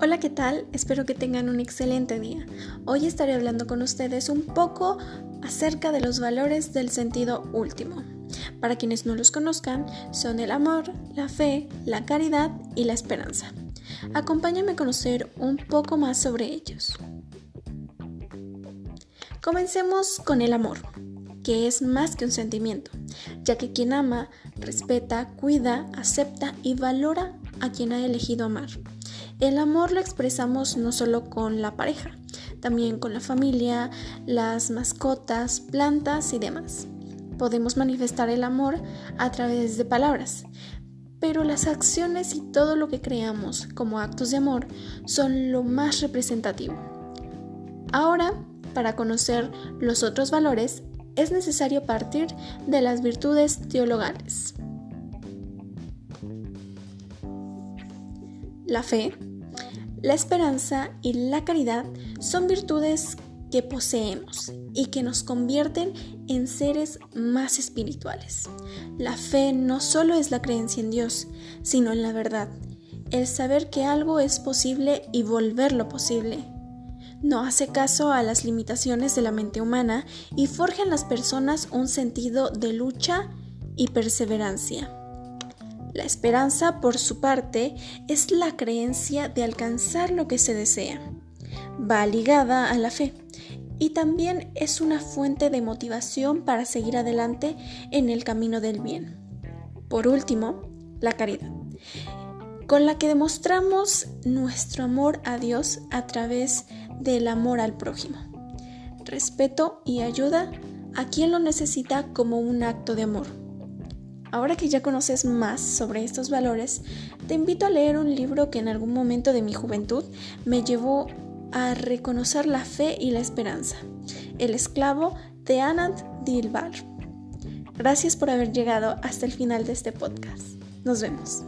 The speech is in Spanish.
Hola, ¿qué tal? Espero que tengan un excelente día. Hoy estaré hablando con ustedes un poco acerca de los valores del sentido último. Para quienes no los conozcan, son el amor, la fe, la caridad y la esperanza. Acompáñame a conocer un poco más sobre ellos. Comencemos con el amor, que es más que un sentimiento, ya que quien ama, respeta, cuida, acepta y valora a quien ha elegido amar. El amor lo expresamos no solo con la pareja, también con la familia, las mascotas, plantas y demás. Podemos manifestar el amor a través de palabras, pero las acciones y todo lo que creamos como actos de amor son lo más representativo. Ahora, para conocer los otros valores, es necesario partir de las virtudes teologales. La fe, la esperanza y la caridad son virtudes que poseemos y que nos convierten en seres más espirituales. La fe no solo es la creencia en Dios, sino en la verdad, el saber que algo es posible y volverlo posible. No hace caso a las limitaciones de la mente humana y forja en las personas un sentido de lucha y perseverancia. La esperanza, por su parte, es la creencia de alcanzar lo que se desea. Va ligada a la fe y también es una fuente de motivación para seguir adelante en el camino del bien. Por último, la caridad, con la que demostramos nuestro amor a Dios a través del amor al prójimo, respeto y ayuda a quien lo necesita como un acto de amor. Ahora que ya conoces más sobre estos valores, te invito a leer un libro que en algún momento de mi juventud me llevó a reconocer la fe y la esperanza. El esclavo de Anand Dilbar. Gracias por haber llegado hasta el final de este podcast. Nos vemos.